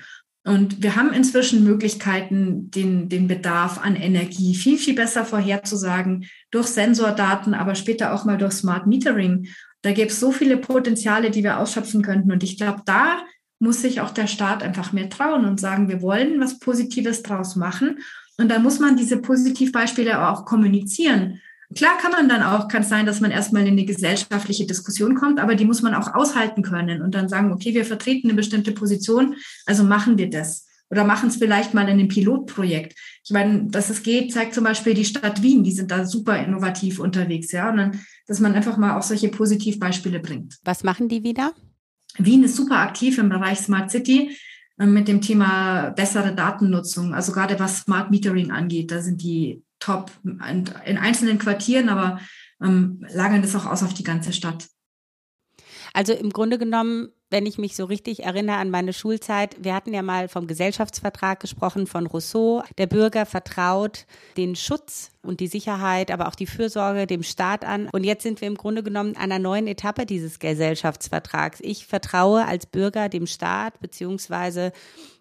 Speaker 2: Und wir haben inzwischen Möglichkeiten, den, den Bedarf an Energie viel, viel besser vorherzusagen durch Sensordaten, aber später auch mal durch Smart Metering. Da gäbe es so viele Potenziale, die wir ausschöpfen könnten. Und ich glaube, da muss sich auch der Staat einfach mehr trauen und sagen, wir wollen was Positives draus machen. Und da muss man diese Positivbeispiele auch kommunizieren. Klar kann man dann auch, kann es sein, dass man erstmal in eine gesellschaftliche Diskussion kommt, aber die muss man auch aushalten können und dann sagen, okay, wir vertreten eine bestimmte Position, also machen wir das. Oder machen es vielleicht mal in einem Pilotprojekt. Ich meine, dass es geht, zeigt zum Beispiel die Stadt Wien, die sind da super innovativ unterwegs, ja. Und dann dass man einfach mal auch solche Positivbeispiele bringt.
Speaker 1: Was machen die wieder?
Speaker 2: Wien ist super aktiv im Bereich Smart City äh, mit dem Thema bessere Datennutzung. Also gerade was Smart Metering angeht, da sind die top in einzelnen Quartieren, aber ähm, lagern das auch aus auf die ganze Stadt.
Speaker 1: Also im Grunde genommen wenn ich mich so richtig erinnere an meine Schulzeit, wir hatten ja mal vom Gesellschaftsvertrag gesprochen von Rousseau. Der Bürger vertraut den Schutz und die Sicherheit, aber auch die Fürsorge dem Staat an. Und jetzt sind wir im Grunde genommen an einer neuen Etappe dieses Gesellschaftsvertrags. Ich vertraue als Bürger dem Staat beziehungsweise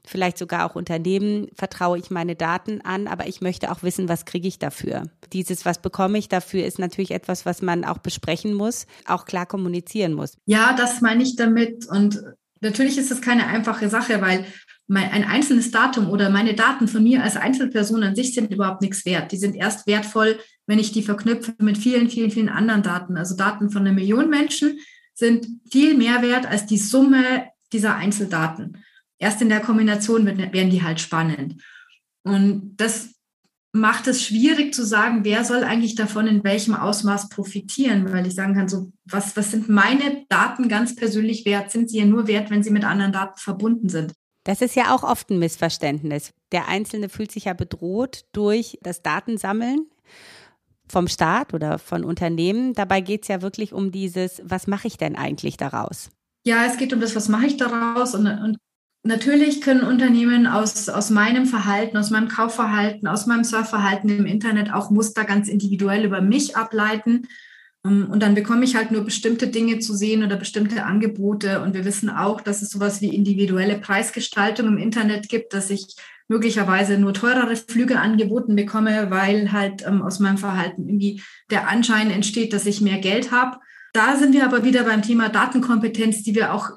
Speaker 1: vielleicht sogar auch Unternehmen, vertraue ich meine Daten an, aber ich möchte auch wissen, was kriege ich dafür. Dieses, was bekomme ich dafür, ist natürlich etwas, was man auch besprechen muss, auch klar kommunizieren muss.
Speaker 2: Ja, das meine ich damit. Und natürlich ist das keine einfache Sache, weil ein einzelnes Datum oder meine Daten von mir als Einzelperson an sich sind überhaupt nichts wert. Die sind erst wertvoll, wenn ich die verknüpfe mit vielen, vielen, vielen anderen Daten. Also Daten von einer Million Menschen sind viel mehr wert als die Summe dieser Einzeldaten erst in der Kombination werden die halt spannend. Und das macht es schwierig zu sagen, wer soll eigentlich davon in welchem Ausmaß profitieren, weil ich sagen kann, so, was, was sind meine Daten ganz persönlich wert? Sind sie ja nur wert, wenn sie mit anderen Daten verbunden sind?
Speaker 1: Das ist ja auch oft ein Missverständnis. Der Einzelne fühlt sich ja bedroht durch das Datensammeln vom Staat oder von Unternehmen. Dabei geht es ja wirklich um dieses, was mache ich denn eigentlich daraus?
Speaker 2: Ja, es geht um das, was mache ich daraus und, und Natürlich können Unternehmen aus, aus meinem Verhalten, aus meinem Kaufverhalten, aus meinem Surfverhalten im Internet auch Muster ganz individuell über mich ableiten. Ähm, und dann bekomme ich halt nur bestimmte Dinge zu sehen oder bestimmte Angebote. Und wir wissen auch, dass es sowas wie individuelle Preisgestaltung im Internet gibt, dass ich möglicherweise nur teurere Flüge angeboten bekomme, weil halt ähm, aus meinem Verhalten irgendwie der Anschein entsteht, dass ich mehr Geld habe. Da sind wir aber wieder beim Thema Datenkompetenz, die wir auch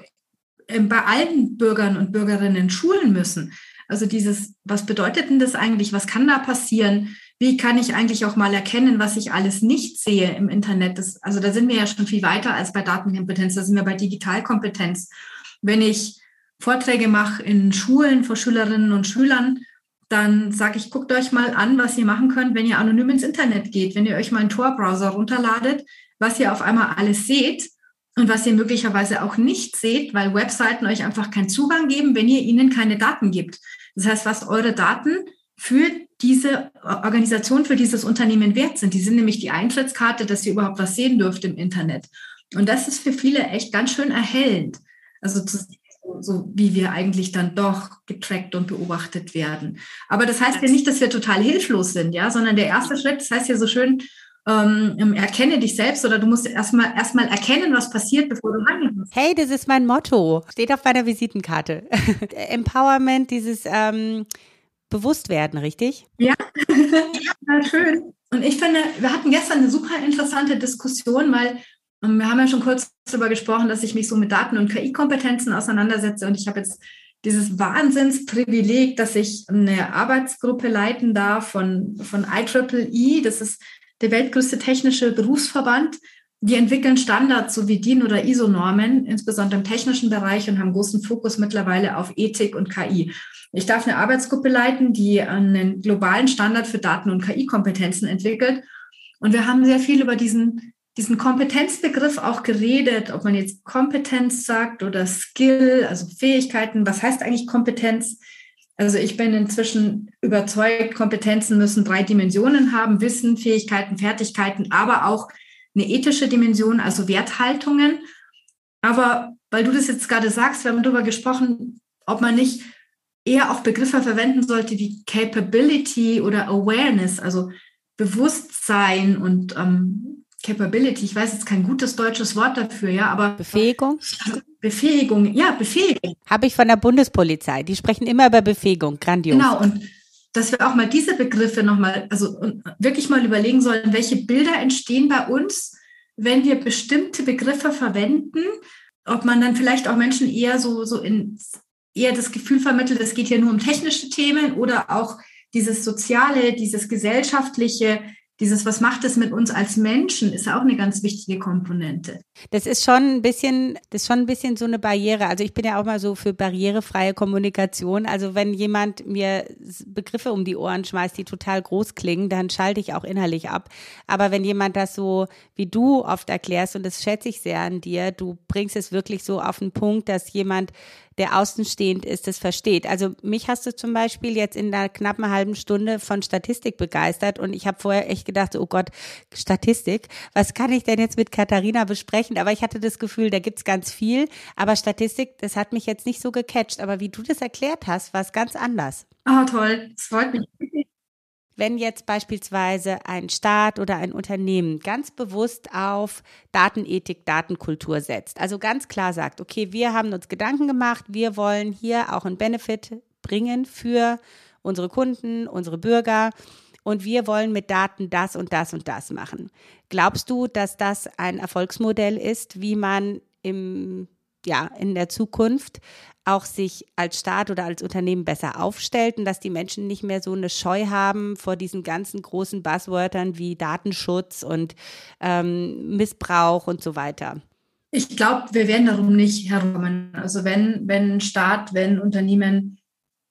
Speaker 2: ähm, bei allen Bürgern und Bürgerinnen schulen müssen. Also dieses, was bedeutet denn das eigentlich? Was kann da passieren? Wie kann ich eigentlich auch mal erkennen, was ich alles nicht sehe im Internet? Das, also da sind wir ja schon viel weiter als bei Datenkompetenz. Da sind wir bei Digitalkompetenz. Wenn ich Vorträge mache in Schulen vor Schülerinnen und Schülern, dann sage ich, guckt euch mal an, was ihr machen könnt, wenn ihr anonym ins Internet geht, wenn ihr euch mal einen Tor-Browser runterladet, was ihr auf einmal alles seht und was ihr möglicherweise auch nicht seht, weil Webseiten euch einfach keinen Zugang geben, wenn ihr ihnen keine Daten gibt. Das heißt, was eure Daten für diese Organisation, für dieses Unternehmen wert sind. Die sind nämlich die Eintrittskarte, dass ihr überhaupt was sehen dürft im Internet. Und das ist für viele echt ganz schön erhellend. Also zu, so wie wir eigentlich dann doch getrackt und beobachtet werden. Aber das heißt ja nicht, dass wir total hilflos sind, ja, sondern der erste Schritt, das heißt ja so schön, ähm, erkenne dich selbst oder du musst erstmal erstmal erkennen, was passiert, bevor du handeln
Speaker 1: Hey, das ist mein Motto. Steht auf meiner Visitenkarte. (laughs) Empowerment, dieses ähm, Bewusstwerden, richtig?
Speaker 2: Ja, (laughs) ja, schön. Und ich finde, wir hatten gestern eine super interessante Diskussion, weil ähm, wir haben ja schon kurz darüber gesprochen, dass ich mich so mit Daten- und KI-Kompetenzen auseinandersetze und ich habe jetzt dieses Wahnsinnsprivileg, dass ich eine Arbeitsgruppe leiten darf von, von IEEE, das ist der weltgrößte technische Berufsverband. Die entwickeln Standards so wie DIN oder ISO-Normen, insbesondere im technischen Bereich und haben großen Fokus mittlerweile auf Ethik und KI. Ich darf eine Arbeitsgruppe leiten, die einen globalen Standard für Daten- und KI-Kompetenzen entwickelt. Und wir haben sehr viel über diesen, diesen Kompetenzbegriff auch geredet, ob man jetzt Kompetenz sagt oder Skill, also Fähigkeiten. Was heißt eigentlich Kompetenz? Also ich bin inzwischen überzeugt, Kompetenzen müssen drei Dimensionen haben, Wissen, Fähigkeiten, Fertigkeiten, aber auch eine ethische Dimension, also Werthaltungen. Aber weil du das jetzt gerade sagst, wir haben darüber gesprochen, ob man nicht eher auch Begriffe verwenden sollte wie Capability oder Awareness, also Bewusstsein und ähm, Capability. Ich weiß jetzt kein gutes deutsches Wort dafür, ja, aber
Speaker 1: Befähigung.
Speaker 2: Befähigung, ja, Befähigung.
Speaker 1: Habe ich von der Bundespolizei. Die sprechen immer über Befähigung. Grandios.
Speaker 2: Genau, und dass wir auch mal diese Begriffe nochmal, also wirklich mal überlegen sollen, welche Bilder entstehen bei uns, wenn wir bestimmte Begriffe verwenden, ob man dann vielleicht auch Menschen eher so, so in, eher das Gefühl vermittelt, es geht hier nur um technische Themen oder auch dieses Soziale, dieses Gesellschaftliche, dieses, was macht es mit uns als Menschen, ist auch eine ganz wichtige Komponente.
Speaker 1: Das ist schon ein bisschen, das ist schon ein bisschen so eine Barriere. Also ich bin ja auch mal so für barrierefreie Kommunikation. Also wenn jemand mir Begriffe um die Ohren schmeißt, die total groß klingen, dann schalte ich auch innerlich ab. Aber wenn jemand das so wie du oft erklärst, und das schätze ich sehr an dir, du bringst es wirklich so auf den Punkt, dass jemand der außenstehend ist, das versteht. Also mich hast du zum Beispiel jetzt in einer knappen halben Stunde von Statistik begeistert und ich habe vorher echt gedacht, oh Gott, Statistik, was kann ich denn jetzt mit Katharina besprechen? Aber ich hatte das Gefühl, da gibt's ganz viel, aber Statistik, das hat mich jetzt nicht so gecatcht. Aber wie du das erklärt hast, war es ganz anders.
Speaker 2: Ah, oh, toll. Das freut mich.
Speaker 1: Wenn jetzt beispielsweise ein Staat oder ein Unternehmen ganz bewusst auf Datenethik, Datenkultur setzt, also ganz klar sagt, okay, wir haben uns Gedanken gemacht, wir wollen hier auch einen Benefit bringen für unsere Kunden, unsere Bürger und wir wollen mit Daten das und das und das machen. Glaubst du, dass das ein Erfolgsmodell ist, wie man im ja, in der Zukunft auch sich als Staat oder als Unternehmen besser aufstellt und dass die Menschen nicht mehr so eine Scheu haben vor diesen ganzen großen Buzzwörtern wie Datenschutz und ähm, Missbrauch und so weiter.
Speaker 2: Ich glaube, wir werden darum nicht herumkommen. Also wenn, wenn Staat, wenn Unternehmen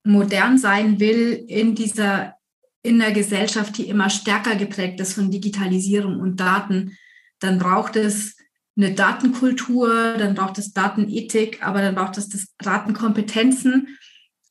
Speaker 2: modern sein will in dieser, in der Gesellschaft, die immer stärker geprägt ist von Digitalisierung und Daten, dann braucht es eine Datenkultur, dann braucht es Datenethik, aber dann braucht es das Datenkompetenzen.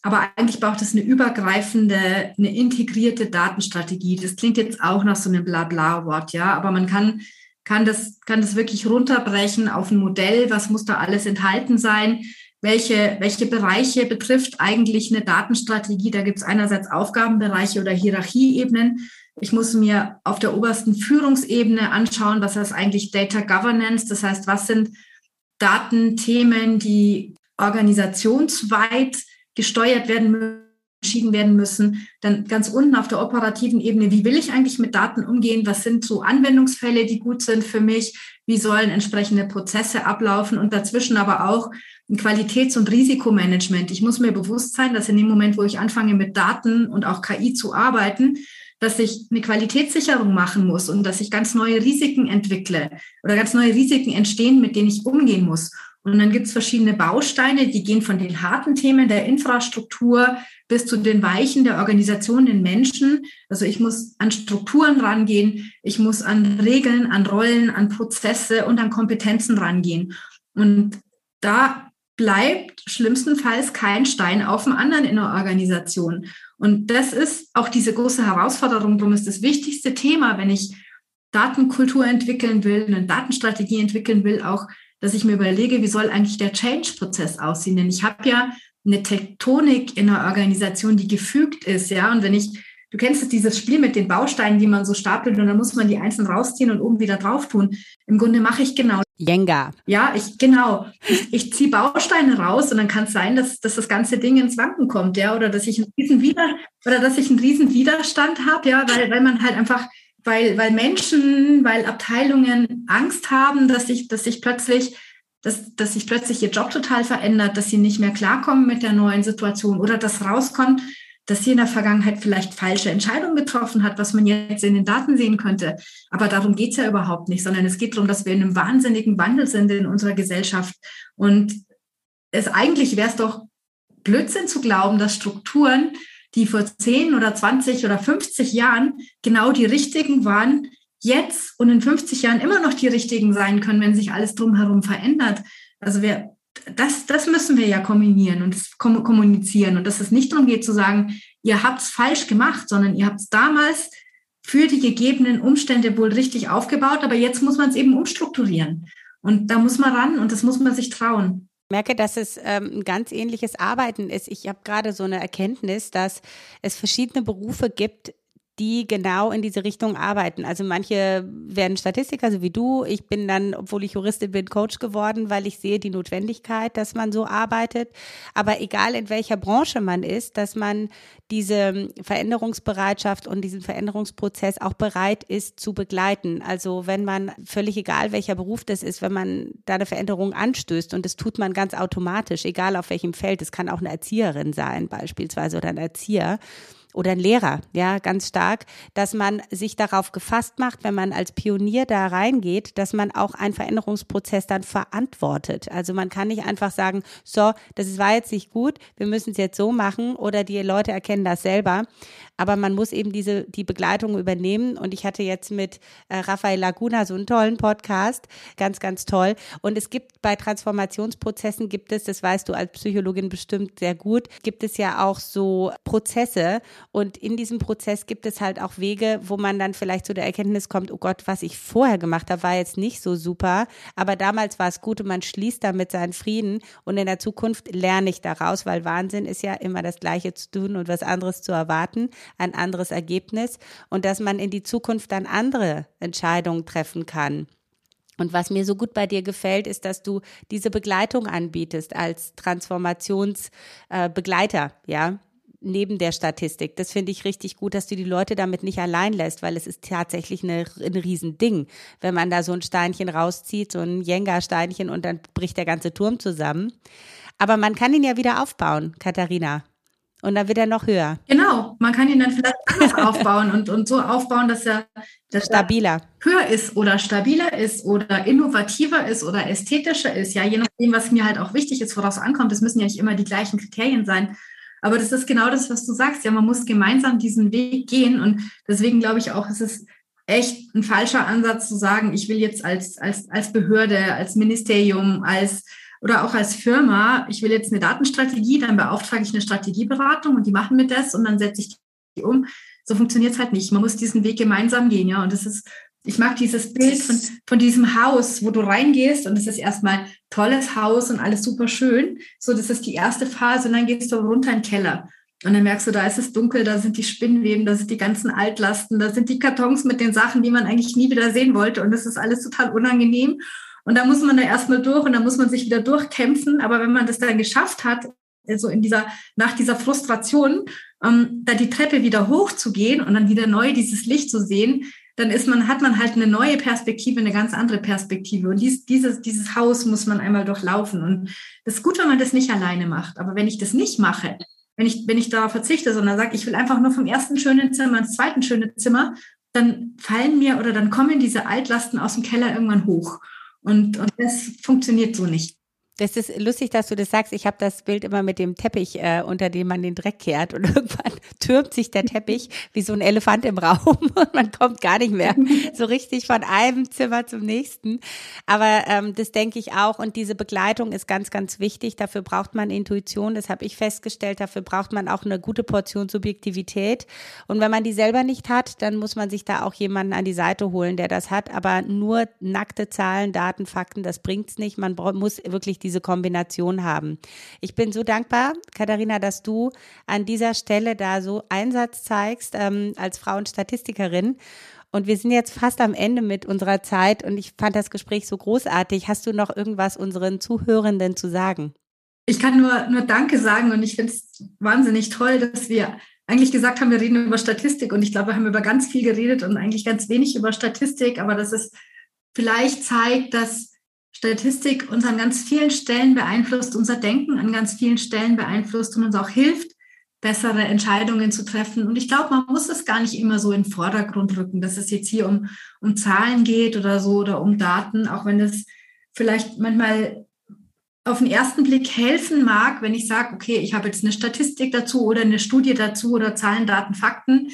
Speaker 2: Aber eigentlich braucht es eine übergreifende, eine integrierte Datenstrategie. Das klingt jetzt auch nach so einem Blabla-Wort, ja, aber man kann, kann, das, kann das wirklich runterbrechen auf ein Modell. Was muss da alles enthalten sein? Welche, welche Bereiche betrifft eigentlich eine Datenstrategie? Da gibt es einerseits Aufgabenbereiche oder Hierarchieebenen. Ich muss mir auf der obersten Führungsebene anschauen, was heißt eigentlich Data Governance. Das heißt, was sind Datenthemen, die organisationsweit gesteuert werden müssen entschieden werden müssen. Dann ganz unten auf der operativen Ebene, wie will ich eigentlich mit Daten umgehen? Was sind so Anwendungsfälle, die gut sind für mich? Wie sollen entsprechende Prozesse ablaufen? Und dazwischen aber auch ein Qualitäts- und Risikomanagement. Ich muss mir bewusst sein, dass in dem Moment, wo ich anfange mit Daten und auch KI zu arbeiten, dass ich eine Qualitätssicherung machen muss und dass ich ganz neue Risiken entwickle oder ganz neue Risiken entstehen, mit denen ich umgehen muss. Und dann gibt es verschiedene Bausteine, die gehen von den harten Themen der Infrastruktur bis zu den Weichen der Organisation, den Menschen. Also ich muss an Strukturen rangehen, ich muss an Regeln, an Rollen, an Prozesse und an Kompetenzen rangehen. Und da bleibt schlimmstenfalls kein Stein auf dem anderen in der Organisation. Und das ist auch diese große Herausforderung. Darum ist das wichtigste Thema, wenn ich Datenkultur entwickeln will, eine Datenstrategie entwickeln will, auch, dass ich mir überlege, wie soll eigentlich der Change-Prozess aussehen? Denn ich habe ja eine Tektonik in einer Organisation, die gefügt ist, ja. Und wenn ich, du kennst es, dieses Spiel mit den Bausteinen, die man so stapelt und dann muss man die einzeln rausziehen und oben wieder drauf tun. Im Grunde mache ich genau.
Speaker 1: Jenga.
Speaker 2: Ja, ich, genau. Ich, ich ziehe Bausteine raus und dann kann es sein, dass, dass das ganze Ding ins Wanken kommt, ja, oder dass ich einen riesen Wider oder dass ich einen riesen Widerstand habe, ja, weil, weil man halt einfach weil, weil Menschen, weil Abteilungen Angst haben, dass sich, dass sich plötzlich dass, dass sich plötzlich ihr Job total verändert, dass sie nicht mehr klarkommen mit der neuen Situation oder dass rauskommt, dass sie in der Vergangenheit vielleicht falsche Entscheidungen getroffen hat, was man jetzt in den Daten sehen könnte. Aber darum geht's ja überhaupt nicht, sondern es geht darum, dass wir in einem wahnsinnigen Wandel sind in unserer Gesellschaft. Und es eigentlich wäre es doch Blödsinn zu glauben, dass Strukturen, die vor 10 oder 20 oder 50 Jahren genau die richtigen waren, jetzt und in 50 Jahren immer noch die richtigen sein können, wenn sich alles drumherum verändert. Also wir, das, das müssen wir ja kombinieren und kommunizieren und dass es nicht darum geht zu sagen, ihr habt es falsch gemacht, sondern ihr habt es damals für die gegebenen Umstände wohl richtig aufgebaut, aber jetzt muss man es eben umstrukturieren. Und da muss man ran und das muss man sich trauen.
Speaker 1: Ich merke, dass es ähm, ein ganz ähnliches Arbeiten ist. Ich habe gerade so eine Erkenntnis, dass es verschiedene Berufe gibt, die genau in diese Richtung arbeiten. Also manche werden Statistiker, so wie du. Ich bin dann, obwohl ich Juristin bin, Coach geworden, weil ich sehe die Notwendigkeit, dass man so arbeitet. Aber egal in welcher Branche man ist, dass man diese Veränderungsbereitschaft und diesen Veränderungsprozess auch bereit ist zu begleiten. Also wenn man, völlig egal welcher Beruf das ist, wenn man da eine Veränderung anstößt und das tut man ganz automatisch, egal auf welchem Feld, es kann auch eine Erzieherin sein beispielsweise oder ein Erzieher, oder ein Lehrer, ja, ganz stark, dass man sich darauf gefasst macht, wenn man als Pionier da reingeht, dass man auch einen Veränderungsprozess dann verantwortet. Also man kann nicht einfach sagen, so, das war jetzt nicht gut, wir müssen es jetzt so machen oder die Leute erkennen das selber. Aber man muss eben diese, die Begleitung übernehmen. Und ich hatte jetzt mit äh, Rafael Laguna so einen tollen Podcast. Ganz, ganz toll. Und es gibt bei Transformationsprozessen gibt es, das weißt du als Psychologin bestimmt sehr gut, gibt es ja auch so Prozesse und in diesem Prozess gibt es halt auch Wege, wo man dann vielleicht zu der Erkenntnis kommt, oh Gott, was ich vorher gemacht habe, war jetzt nicht so super, aber damals war es gut und man schließt damit seinen Frieden. Und in der Zukunft lerne ich daraus, weil Wahnsinn ist ja immer das Gleiche zu tun und was anderes zu erwarten, ein anderes Ergebnis. Und dass man in die Zukunft dann andere Entscheidungen treffen kann. Und was mir so gut bei dir gefällt, ist, dass du diese Begleitung anbietest als Transformationsbegleiter, äh, ja neben der Statistik. Das finde ich richtig gut, dass du die Leute damit nicht allein lässt, weil es ist tatsächlich eine, ein Riesending, wenn man da so ein Steinchen rauszieht, so ein Jenga-Steinchen und dann bricht der ganze Turm zusammen. Aber man kann ihn ja wieder aufbauen, Katharina. Und dann wird er noch höher.
Speaker 2: Genau, man kann ihn dann vielleicht anders aufbauen und, und so aufbauen, dass er, dass
Speaker 1: stabiler
Speaker 2: er höher ist oder stabiler ist oder innovativer ist oder ästhetischer ist. Ja, je nachdem, was mir halt auch wichtig ist, woraus ankommt. Es müssen ja nicht immer die gleichen Kriterien sein. Aber das ist genau das, was du sagst. Ja, man muss gemeinsam diesen Weg gehen. Und deswegen glaube ich auch, es ist echt ein falscher Ansatz zu sagen, ich will jetzt als, als, als Behörde, als Ministerium, als oder auch als Firma, ich will jetzt eine Datenstrategie, dann beauftrage ich eine Strategieberatung und die machen mir das und dann setze ich die um. So funktioniert es halt nicht. Man muss diesen Weg gemeinsam gehen, ja. Und das ist ich mag dieses Bild von, von diesem Haus, wo du reingehst und es ist erstmal tolles Haus und alles super schön. So, das ist die erste Phase und dann gehst du runter in den Keller. Und dann merkst du, da ist es dunkel, da sind die Spinnweben, da sind die ganzen Altlasten, da sind die Kartons mit den Sachen, die man eigentlich nie wieder sehen wollte. Und das ist alles total unangenehm. Und da muss man da erstmal durch und da muss man sich wieder durchkämpfen. Aber wenn man das dann geschafft hat, also in dieser, nach dieser Frustration, ähm, da die Treppe wieder hochzugehen und dann wieder neu dieses Licht zu sehen, dann ist man, hat man halt eine neue Perspektive, eine ganz andere Perspektive. Und dies, dieses, dieses Haus muss man einmal durchlaufen. Und das ist gut, wenn man das nicht alleine macht. Aber wenn ich das nicht mache, wenn ich, wenn ich darauf verzichte, sondern sage, ich will einfach nur vom ersten schönen Zimmer ins zweite schöne Zimmer, dann fallen mir oder dann kommen diese Altlasten aus dem Keller irgendwann hoch. Und, und das funktioniert so nicht.
Speaker 1: Das ist lustig, dass du das sagst. Ich habe das Bild immer mit dem Teppich, äh, unter dem man den Dreck kehrt und (laughs) irgendwann türmt sich der Teppich wie so ein Elefant im Raum (laughs) und man kommt gar nicht mehr so richtig von einem Zimmer zum nächsten. Aber ähm, das denke ich auch und diese Begleitung ist ganz, ganz wichtig. Dafür braucht man Intuition, das habe ich festgestellt. Dafür braucht man auch eine gute Portion Subjektivität. Und wenn man die selber nicht hat, dann muss man sich da auch jemanden an die Seite holen, der das hat. Aber nur nackte Zahlen, Daten, Fakten, das bringt's nicht. Man muss wirklich die diese Kombination haben. Ich bin so dankbar, Katharina, dass du an dieser Stelle da so Einsatz zeigst ähm, als Frauenstatistikerin. Und wir sind jetzt fast am Ende mit unserer Zeit und ich fand das Gespräch so großartig. Hast du noch irgendwas unseren Zuhörenden zu sagen?
Speaker 2: Ich kann nur, nur Danke sagen und ich finde es wahnsinnig toll, dass wir eigentlich gesagt haben, wir reden über Statistik und ich glaube, wir haben über ganz viel geredet und eigentlich ganz wenig über Statistik, aber dass es vielleicht zeigt, dass Statistik uns an ganz vielen Stellen beeinflusst, unser Denken an ganz vielen Stellen beeinflusst und uns auch hilft, bessere Entscheidungen zu treffen. Und ich glaube, man muss es gar nicht immer so in den Vordergrund rücken, dass es jetzt hier um, um Zahlen geht oder so oder um Daten, auch wenn es vielleicht manchmal auf den ersten Blick helfen mag, wenn ich sage, okay, ich habe jetzt eine Statistik dazu oder eine Studie dazu oder Zahlen, Daten, Fakten,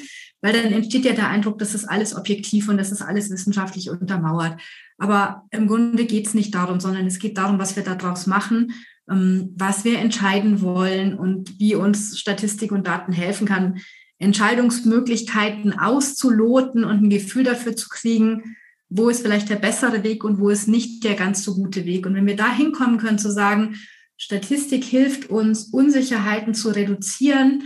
Speaker 2: weil dann entsteht ja der Eindruck, das ist alles objektiv und das ist alles wissenschaftlich untermauert. Aber im Grunde geht es nicht darum, sondern es geht darum, was wir daraus machen, ähm, was wir entscheiden wollen und wie uns Statistik und Daten helfen kann, Entscheidungsmöglichkeiten auszuloten und ein Gefühl dafür zu kriegen, wo ist vielleicht der bessere Weg und wo ist nicht der ganz so gute Weg. Und wenn wir da hinkommen können zu sagen, Statistik hilft uns, Unsicherheiten zu reduzieren,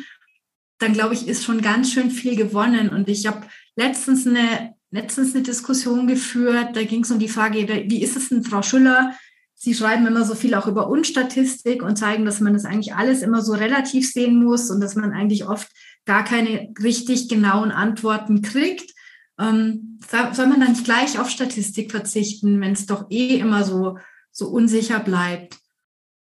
Speaker 2: dann glaube ich, ist schon ganz schön viel gewonnen. Und ich habe letztens eine letztens eine Diskussion geführt, da ging es um die Frage, wie ist es denn, Frau Schüller? Sie schreiben immer so viel auch über Unstatistik und zeigen, dass man das eigentlich alles immer so relativ sehen muss und dass man eigentlich oft gar keine richtig genauen Antworten kriegt. Ähm, soll man dann nicht gleich auf Statistik verzichten, wenn es doch eh immer so, so unsicher bleibt?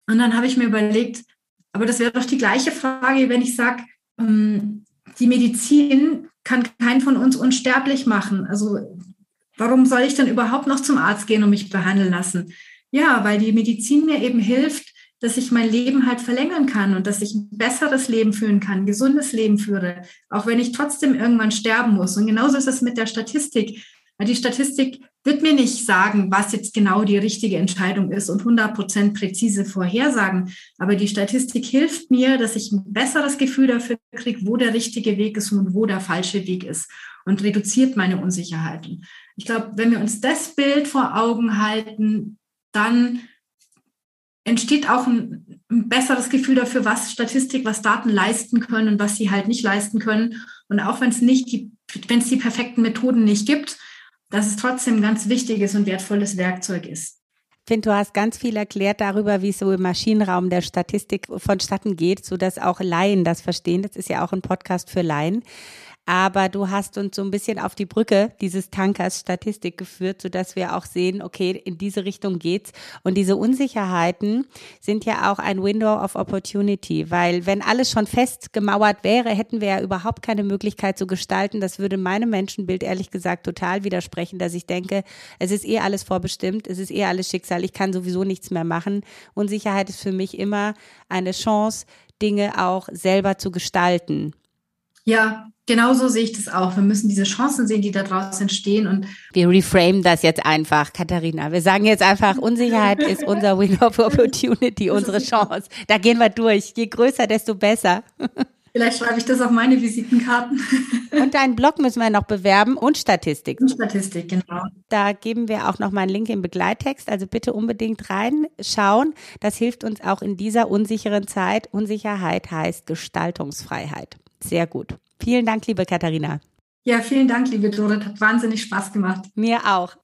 Speaker 2: Und dann habe ich mir überlegt, aber das wäre doch die gleiche Frage, wenn ich sage, die Medizin kann keinen von uns unsterblich machen. Also warum soll ich denn überhaupt noch zum Arzt gehen und mich behandeln lassen? Ja, weil die Medizin mir eben hilft, dass ich mein Leben halt verlängern kann und dass ich ein besseres Leben führen kann, ein gesundes Leben führe, auch wenn ich trotzdem irgendwann sterben muss. Und genauso ist es mit der Statistik. Die Statistik wird mir nicht sagen, was jetzt genau die richtige Entscheidung ist und 100 Prozent präzise vorhersagen. Aber die Statistik hilft mir, dass ich ein besseres Gefühl dafür kriege, wo der richtige Weg ist und wo der falsche Weg ist und reduziert meine Unsicherheiten. Ich glaube, wenn wir uns das Bild vor Augen halten, dann entsteht auch ein, ein, besseres Gefühl dafür, was Statistik, was Daten leisten können und was sie halt nicht leisten können. Und auch wenn es nicht wenn es die perfekten Methoden nicht gibt, dass es trotzdem ein ganz wichtiges und wertvolles Werkzeug ist.
Speaker 1: Ich finde, du hast ganz viel erklärt darüber, wie es so im Maschinenraum der Statistik vonstatten geht, sodass auch Laien das verstehen. Das ist ja auch ein Podcast für Laien aber du hast uns so ein bisschen auf die Brücke dieses Tankers Statistik geführt, sodass wir auch sehen, okay, in diese Richtung geht's. Und diese Unsicherheiten sind ja auch ein Window of Opportunity, weil wenn alles schon fest gemauert wäre, hätten wir ja überhaupt keine Möglichkeit zu gestalten. Das würde meinem Menschenbild ehrlich gesagt total widersprechen, dass ich denke, es ist eh alles vorbestimmt, es ist eh alles Schicksal, ich kann sowieso nichts mehr machen. Unsicherheit ist für mich immer eine Chance, Dinge auch selber zu gestalten.
Speaker 2: Ja, genau so sehe ich das auch. Wir müssen diese Chancen sehen, die da draußen entstehen. Und
Speaker 1: wir reframe das jetzt einfach, Katharina. Wir sagen jetzt einfach, Unsicherheit ist unser Win of Opportunity, unsere Chance. Da gehen wir durch. Je größer, desto besser.
Speaker 2: Vielleicht schreibe ich das auf meine Visitenkarten.
Speaker 1: Und deinen Blog müssen wir noch bewerben und Statistik. Und
Speaker 2: Statistik, genau.
Speaker 1: Da geben wir auch noch mal einen Link im Begleittext. Also bitte unbedingt reinschauen. Das hilft uns auch in dieser unsicheren Zeit. Unsicherheit heißt Gestaltungsfreiheit. Sehr gut. Vielen Dank, liebe Katharina.
Speaker 2: Ja, vielen Dank, liebe Dorit. Hat wahnsinnig Spaß gemacht.
Speaker 1: Mir auch.